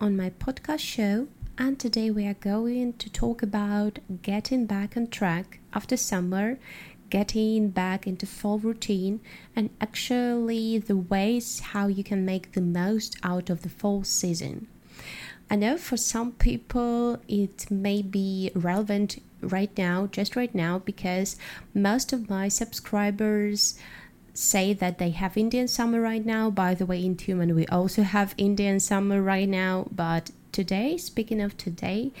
on my podcast show. And today we are going to talk about getting back on track after summer, getting back into fall routine, and actually the ways how you can make the most out of the fall season. I know for some people it may be relevant right now, just right now, because most of my subscribers say that they have Indian summer right now. By the way, in Tyumen, we also have Indian summer right now. But today, speaking of today,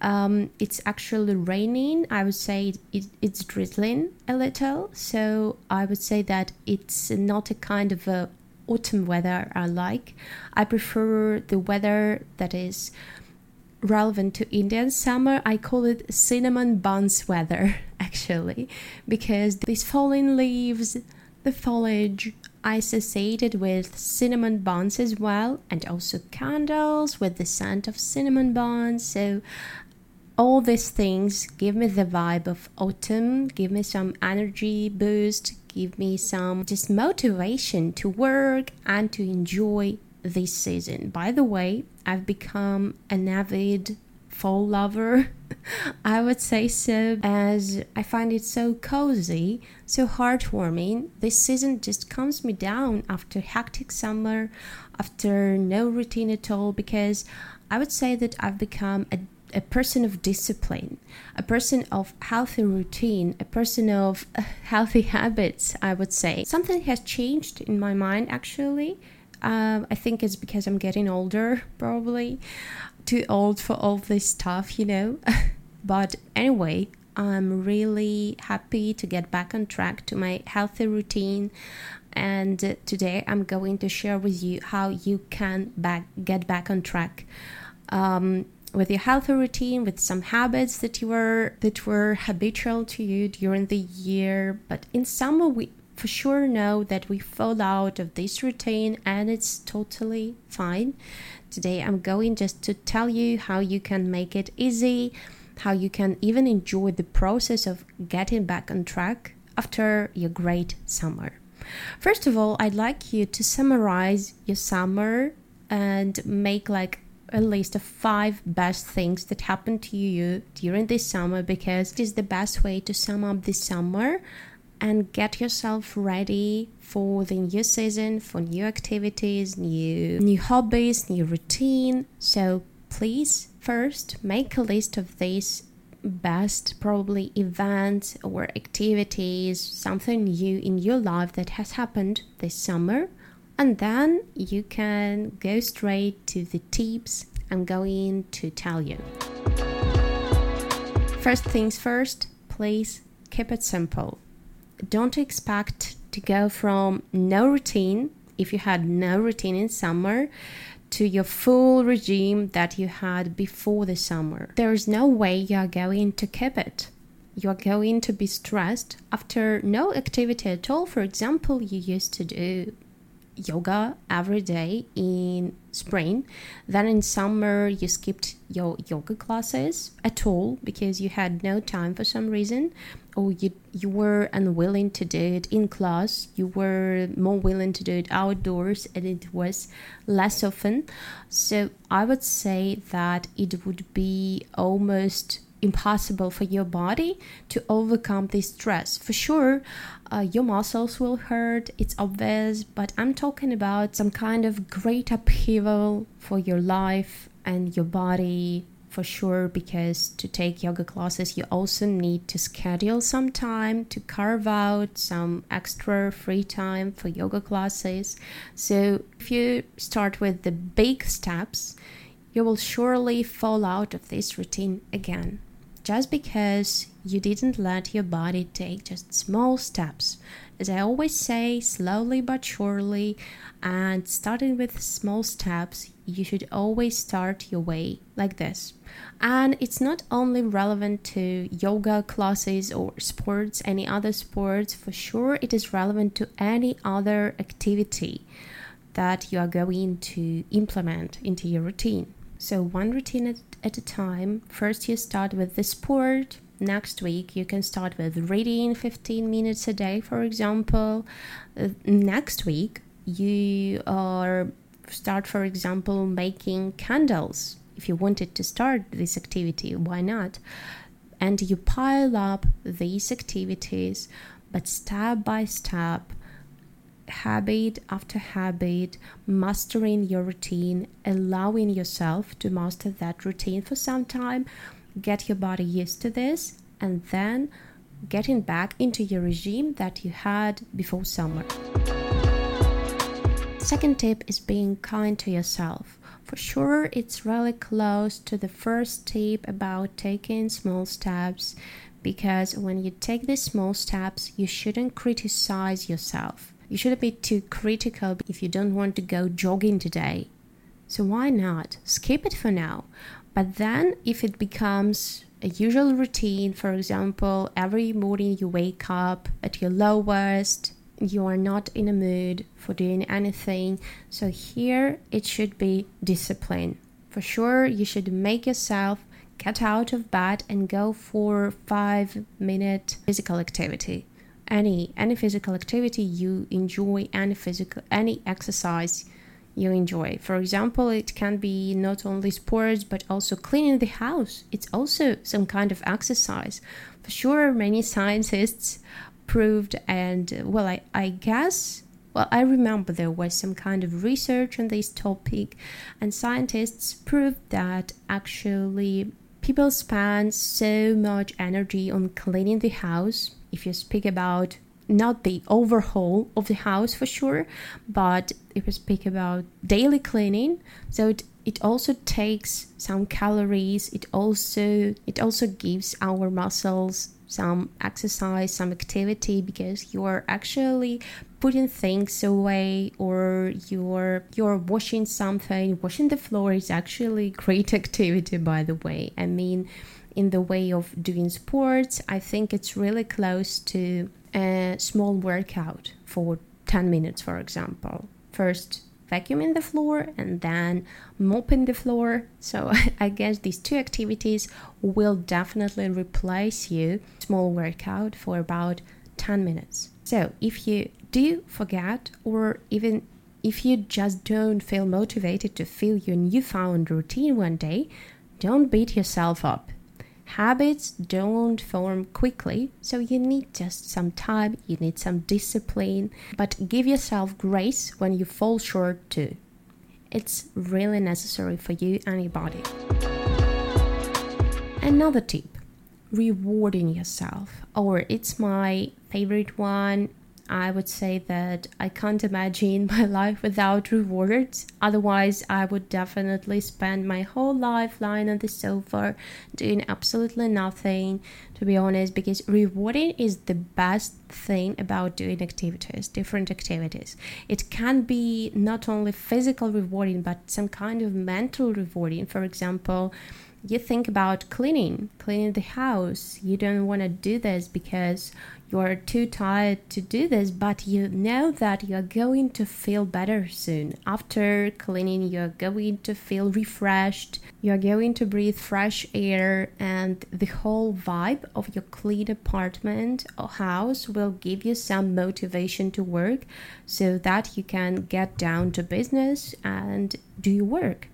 um, it's actually raining. I would say it, it's drizzling a little. So I would say that it's not a kind of a autumn weather I like. I prefer the weather that is relevant to Indian summer. I call it cinnamon buns weather actually because these falling leaves the foliage I associated with cinnamon buns as well, and also candles with the scent of cinnamon buns. So, all these things give me the vibe of autumn, give me some energy boost, give me some just motivation to work and to enjoy this season. By the way, I've become an avid fall lover. I would say so, as I find it so cozy, so heartwarming. This season just calms me down after hectic summer, after no routine at all, because I would say that I've become a a person of discipline, a person of healthy routine, a person of uh, healthy habits, I would say. Something has changed in my mind actually. Um, I think it's because I'm getting older, probably too old for all this stuff, you know. but anyway, I'm really happy to get back on track to my healthy routine. And today I'm going to share with you how you can back, get back on track. Um, with your healthy routine, with some habits that you were that were habitual to you during the year, but in summer we for sure know that we fall out of this routine and it's totally fine. Today I'm going just to tell you how you can make it easy, how you can even enjoy the process of getting back on track after your great summer. First of all, I'd like you to summarize your summer and make like a list of five best things that happened to you during this summer because it is the best way to sum up this summer and get yourself ready for the new season, for new activities, new new hobbies, new routine. So please first make a list of these best probably events or activities, something new in your life that has happened this summer. And then you can go straight to the tips I'm going to tell you. First things first, please keep it simple don't expect to go from no routine if you had no routine in summer to your full regime that you had before the summer. There is no way you are going to keep it. You are going to be stressed after no activity at all. For example, you used to do yoga every day in spring. Then in summer, you skipped your yoga classes at all because you had no time for some reason, or you you were unwilling to do it in class. You were more willing to do it outdoors, and it was less often. So I would say that it would be almost impossible for your body to overcome this stress. For sure, uh, your muscles will hurt, it's obvious, but I'm talking about some kind of great upheaval for your life and your body for sure because to take yoga classes you also need to schedule some time to carve out some extra free time for yoga classes so if you start with the big steps you will surely fall out of this routine again just because you didn't let your body take just small steps. As I always say, slowly but surely, and starting with small steps, you should always start your way like this. And it's not only relevant to yoga classes or sports, any other sports, for sure, it is relevant to any other activity that you are going to implement into your routine. So, one routine at, at a time. First, you start with the sport. Next week, you can start with reading 15 minutes a day, for example. Uh, next week, you are start, for example, making candles. If you wanted to start this activity, why not? And you pile up these activities, but step by step, habit after habit, mastering your routine, allowing yourself to master that routine for some time, get your body used to this, and then getting back into your regime that you had before summer. Second tip is being kind to yourself. For sure, it's really close to the first tip about taking small steps because when you take these small steps, you shouldn't criticize yourself. You shouldn't be too critical if you don't want to go jogging today. So why not? Skip it for now. But then, if it becomes a usual routine. For example, every morning you wake up at your lowest, you are not in a mood for doing anything. So here it should be discipline. For sure, you should make yourself get out of bed and go for 5 minute physical activity. Any any physical activity you enjoy, any physical any exercise you enjoy. For example, it can be not only sports but also cleaning the house. It's also some kind of exercise. For sure, many scientists proved, and well, I, I guess, well, I remember there was some kind of research on this topic, and scientists proved that actually people spend so much energy on cleaning the house. If you speak about not the overhaul of the house for sure, but if we speak about daily cleaning, so it, it also takes some calories. It also it also gives our muscles some exercise, some activity because you're actually putting things away or you're you're washing something. Washing the floor is actually great activity by the way. I mean in the way of doing sports, I think it's really close to a small workout for 10 minutes, for example. First, vacuuming the floor and then mopping the floor. So I guess these two activities will definitely replace you small workout for about 10 minutes. So if you do forget or even if you just don't feel motivated to fill your newfound routine one day, don't beat yourself up. Habits don't form quickly, so you need just some time, you need some discipline, but give yourself grace when you fall short too. It's really necessary for you and your body. Another tip rewarding yourself, or it's my favorite one I would say that I can't imagine my life without rewards. Otherwise, I would definitely spend my whole life lying on the sofa doing absolutely nothing, to be honest, because rewarding is the best thing about doing activities, different activities. It can be not only physical rewarding, but some kind of mental rewarding. For example, you think about cleaning, cleaning the house. You don't want to do this because you are too tired to do this, but you know that you are going to feel better soon. After cleaning, you are going to feel refreshed, you are going to breathe fresh air, and the whole vibe of your clean apartment or house will give you some motivation to work so that you can get down to business and do your work.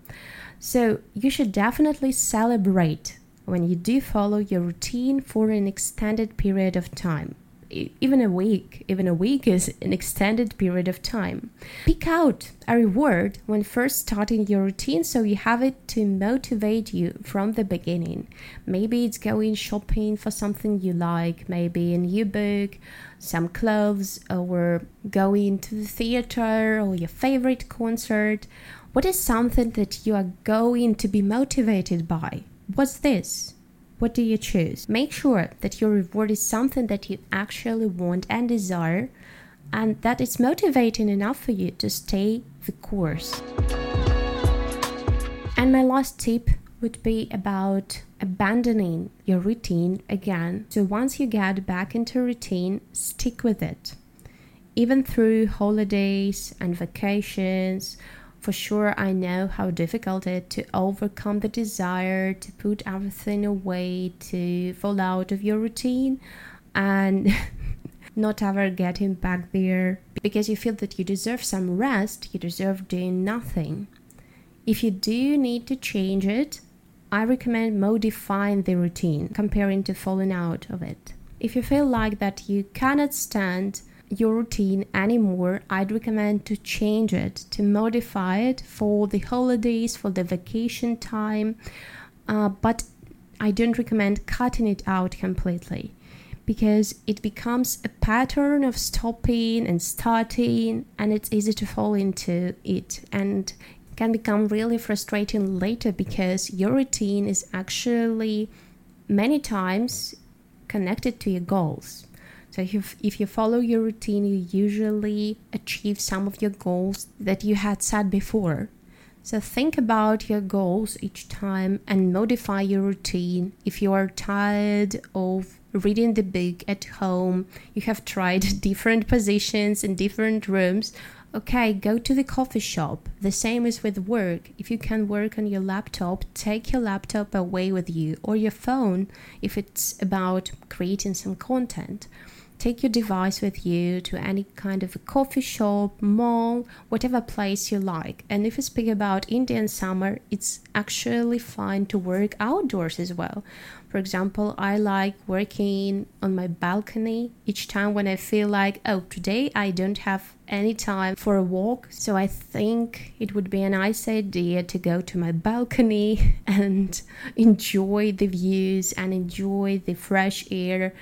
So, you should definitely celebrate when you do follow your routine for an extended period of time even a week, even a week is an extended period of time. Pick out a reward when first starting your routine so you have it to motivate you from the beginning. Maybe it's going shopping for something you like, maybe a new book, some clothes, or going to the theater or your favorite concert. What is something that you are going to be motivated by? What's this? What do you choose? Make sure that your reward is something that you actually want and desire, and that it's motivating enough for you to stay the course. And my last tip would be about abandoning your routine again. So once you get back into routine, stick with it. Even through holidays and vacations for sure, I know how difficult it is to overcome the desire to put everything away, to fall out of your routine, and not ever getting back there because you feel that you deserve some rest, you deserve doing nothing. If you do need to change it, I recommend modifying the routine, comparing to falling out of it. If you feel like that you cannot stand your routine anymore, I'd recommend to change it, to modify it for the holidays, for the vacation time. Uh, but I don't recommend cutting it out completely because it becomes a pattern of stopping and starting, and it's easy to fall into it and can become really frustrating later because your routine is actually many times connected to your goals. So if you, if you follow your routine, you usually achieve some of your goals that you had set before. So think about your goals each time and modify your routine. If you are tired of reading the book at home, you have tried different positions in different rooms, okay, go to the coffee shop. The same is with work. If you can work on your laptop, take your laptop away with you or your phone if it's about creating some content. Take your device with you to any kind of a coffee shop, mall, whatever place you like. And if you speak about Indian summer, it's actually fine to work outdoors as well. For example, I like working on my balcony each time when I feel like, oh, today I don't have any time for a walk. So I think it would be a nice idea to go to my balcony and enjoy the views and enjoy the fresh air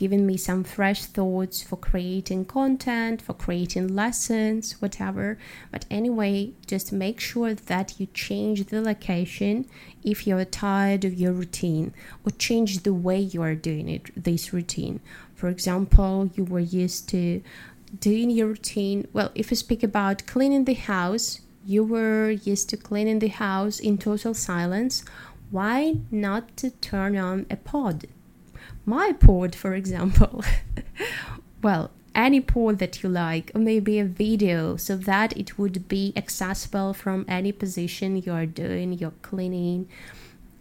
given me some fresh thoughts for creating content, for creating lessons, whatever. But anyway, just make sure that you change the location if you're tired of your routine or change the way you are doing it, this routine. For example, you were used to doing your routine. Well, if you speak about cleaning the house, you were used to cleaning the house in total silence. Why not to turn on a pod? My pod, for example. well, any pod that you like, or maybe a video, so that it would be accessible from any position you're doing, you're cleaning.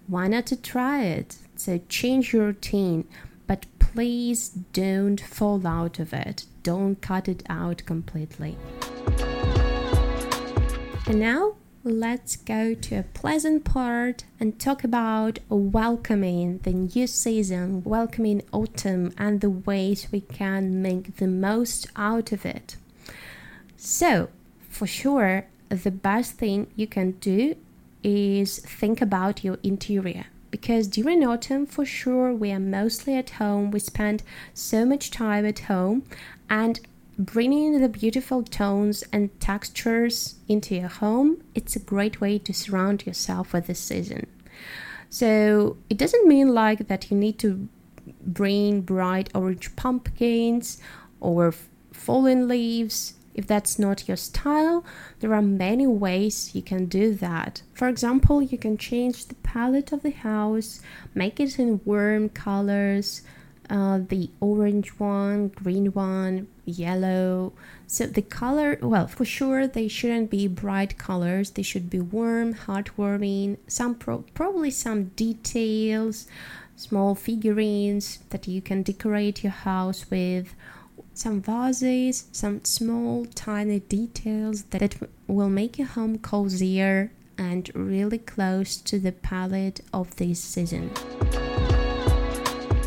Why not to try it? So change your routine, but please don't fall out of it. Don't cut it out completely. And now let's go to a pleasant part and talk about welcoming the new season, welcoming autumn, and the ways we can make the most out of it. So, for sure, the best thing you can do is think about your interior. Because during autumn for sure we are mostly at home. We spend so much time at home. And bringing the beautiful tones and textures into your home, it's a great way to surround yourself with the season. So it doesn't mean like that you need to bring bright orange pumpkins or fallen leaves. If that's not your style, there are many ways you can do that. For example, you can change the palette of the house, make it in warm colors, uh, the orange one, green one, yellow. So the color, well, for sure, they shouldn't be bright colors. They should be warm, heartwarming. Some pro- probably some details, small figurines that you can decorate your house with. Some vases, some small, tiny details that will make your home cozier and really close to the palette of this season.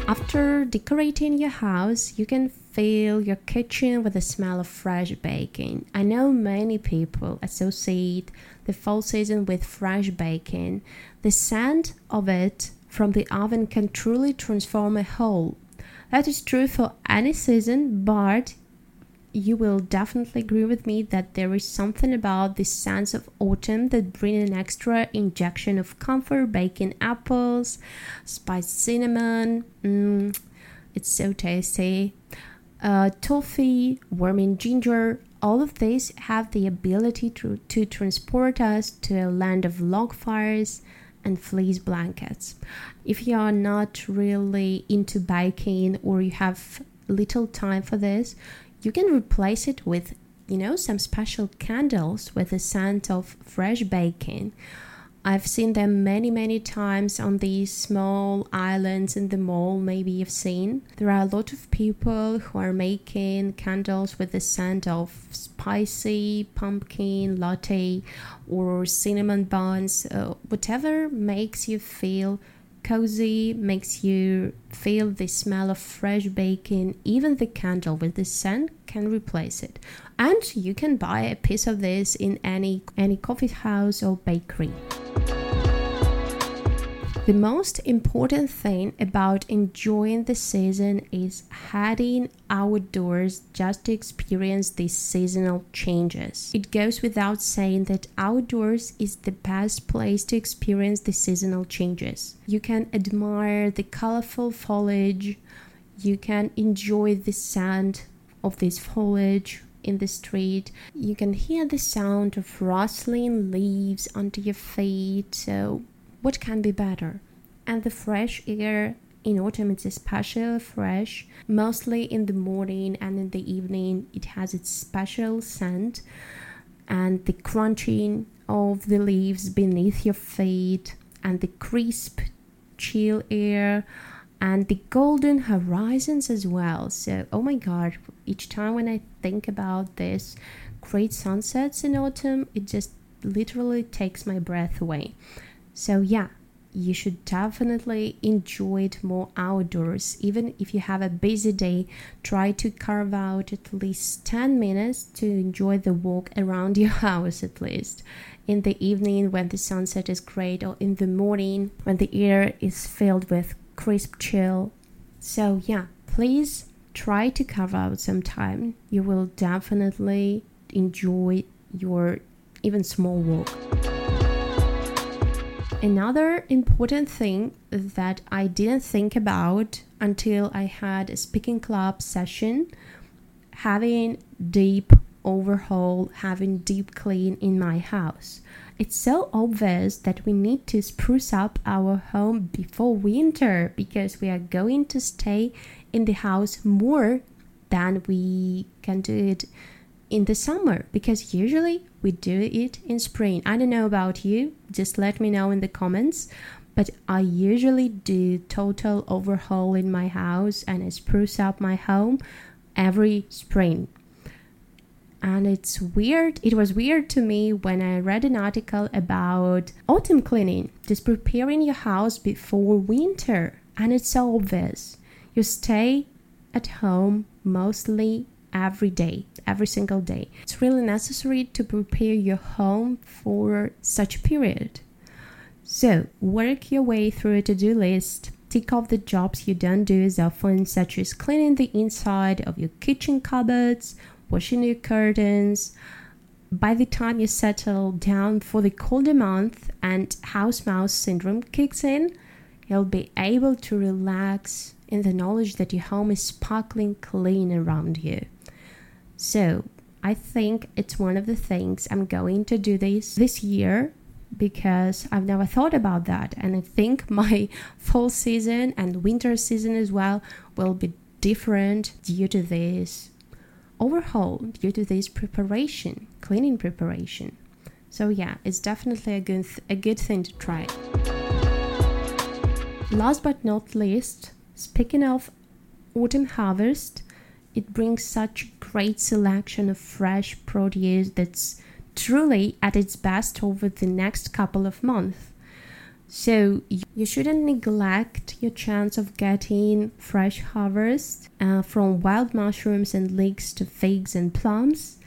After decorating your house, you can fill your kitchen with the smell of fresh baking. I know many people associate the fall season with fresh baking. The scent of it from the oven can truly transform a whole. That is true for any season, but you will definitely agree with me that there is something about the sense of autumn that bring an extra injection of comfort baking apples spiced cinnamon mm, it's so tasty uh, toffee warming ginger all of these have the ability to, to transport us to a land of log fires and fleece blankets if you are not really into baking or you have little time for this you can replace it with, you know, some special candles with the scent of fresh baking. I've seen them many, many times on these small islands in the mall, maybe you've seen. There are a lot of people who are making candles with the scent of spicy pumpkin latte or cinnamon buns, uh, whatever makes you feel cozy, makes you feel the smell of fresh baking. Even the candle with the scent can replace it. And you can buy a piece of this in any any coffee house or bakery. The most important thing about enjoying the season is heading outdoors just to experience these seasonal changes. It goes without saying that outdoors is the best place to experience the seasonal changes. You can admire the colorful foliage, you can enjoy the scent of this foliage in the street. You can hear the sound of rustling leaves under your feet. So what can be better? And the fresh air in autumn is special fresh, mostly in the morning and in the evening. It has its special scent, and the crunching of the leaves beneath your feet, and the crisp, chill air, and the golden horizons as well. So, oh my god, each time when I think about this great sunsets in autumn, it just literally takes my breath away. So, yeah, you should definitely enjoy it more outdoors. Even if you have a busy day, try to carve out at least 10 minutes to enjoy the walk around your house at least. In the evening, when the sunset is great, or in the morning, when the air is filled with crisp chill. So, yeah, please try to carve out some time. You will definitely enjoy your even small walk. Another important thing that I didn't think about until I had a speaking club session having deep overhaul, having deep clean in my house. It's so obvious that we need to spruce up our home before winter because we are going to stay in the house more than we can do it in the summer because usually we do it in spring. I don't know about you, just let me know in the comments. But I usually do total overhaul in my house and I spruce up my home every spring. And it's weird. It was weird to me when I read an article about autumn cleaning, just preparing your house before winter. And it's so obvious. You stay at home mostly every day, every single day. It's really necessary to prepare your home for such a period. So, work your way through a to do list. Tick off the jobs you don't do as often, such as cleaning the inside of your kitchen cupboards, washing your curtains. By the time you settle down for the colder month and house mouse syndrome kicks in, you'll be able to relax in the knowledge that your home is sparkling clean around you. So I think it's one of the things I'm going to do this this year because I've never thought about that. And I think my fall season and winter season as well will be different due to this overhaul, due to this preparation, cleaning preparation. So yeah, it's definitely a good th- a good thing to try. Last but not least, speaking of autumn harvest, it brings such great selection of fresh produce that's truly at its best over the next couple of months. So you shouldn't neglect your chance of getting fresh harvest uh, from wild mushrooms and leeks to figs and plums.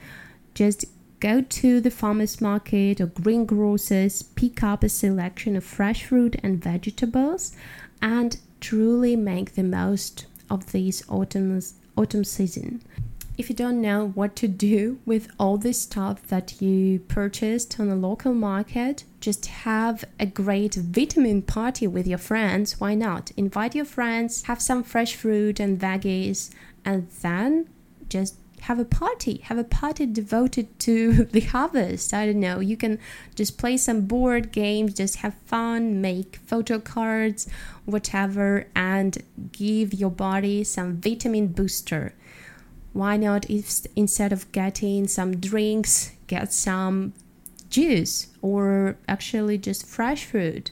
Just go to the farmers market or greengrocers, pick up a selection of fresh fruit and vegetables, and truly make the most of these autumn's autumn season. If you don't know what to do with all this stuff that you purchased on the local market, just have a great vitamin party with your friends. Why not? Invite your friends, have some fresh fruit and veggies, and then just have a party. Have a party devoted to the harvest. I don't know. You can just play some board games, just have fun, make photo cards, whatever, and give your body some vitamin booster why not if instead of getting some drinks get some juice or actually just fresh fruit.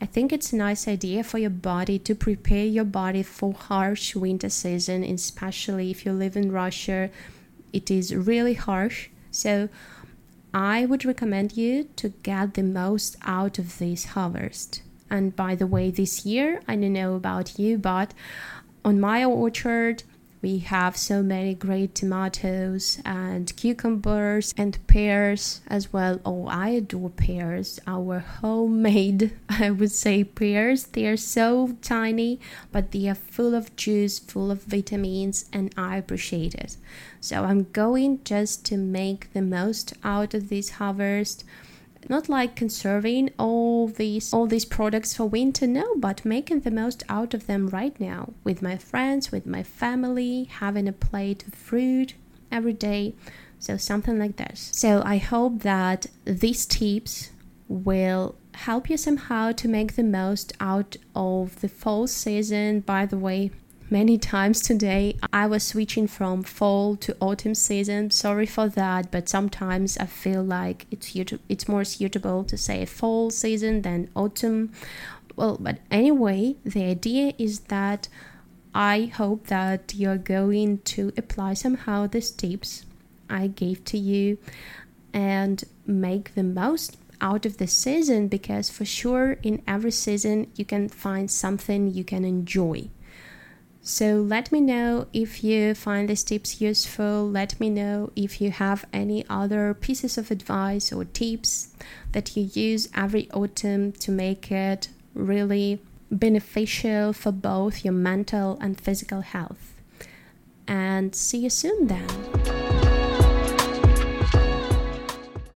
I think it's a nice idea for your body to prepare your body for harsh winter season, especially if you live in Russia. It is really harsh. So I would recommend you to get the most out of this harvest. And by the way, this year, I don't know about you, but on my orchard, we have so many great tomatoes and cucumbers and pears as well. Oh, I adore pears. Our homemade, I would say, pears. They are so tiny, but they are full of juice, full of vitamins, and I appreciate it. So I'm going just to make the most out of this harvest not like conserving all these all these products for winter no but making the most out of them right now with my friends with my family having a plate of fruit every day. So something like this. So i hope that these tips will help you somehow to make the most out of the fall season. By the way many times today. I was switching from fall to autumn season. Sorry for that, but sometimes I feel like it's it's more suitable to say fall season than autumn. Well, but anyway, the idea is that I hope that you're going to apply somehow these tips I gave to you and make the most out of the season because for sure in every season you can find something you can enjoy so let me know if you find these tips useful. Let me know if you have any other pieces of advice or tips that you use every autumn to make it really beneficial for both your mental and physical health. And see you soon then.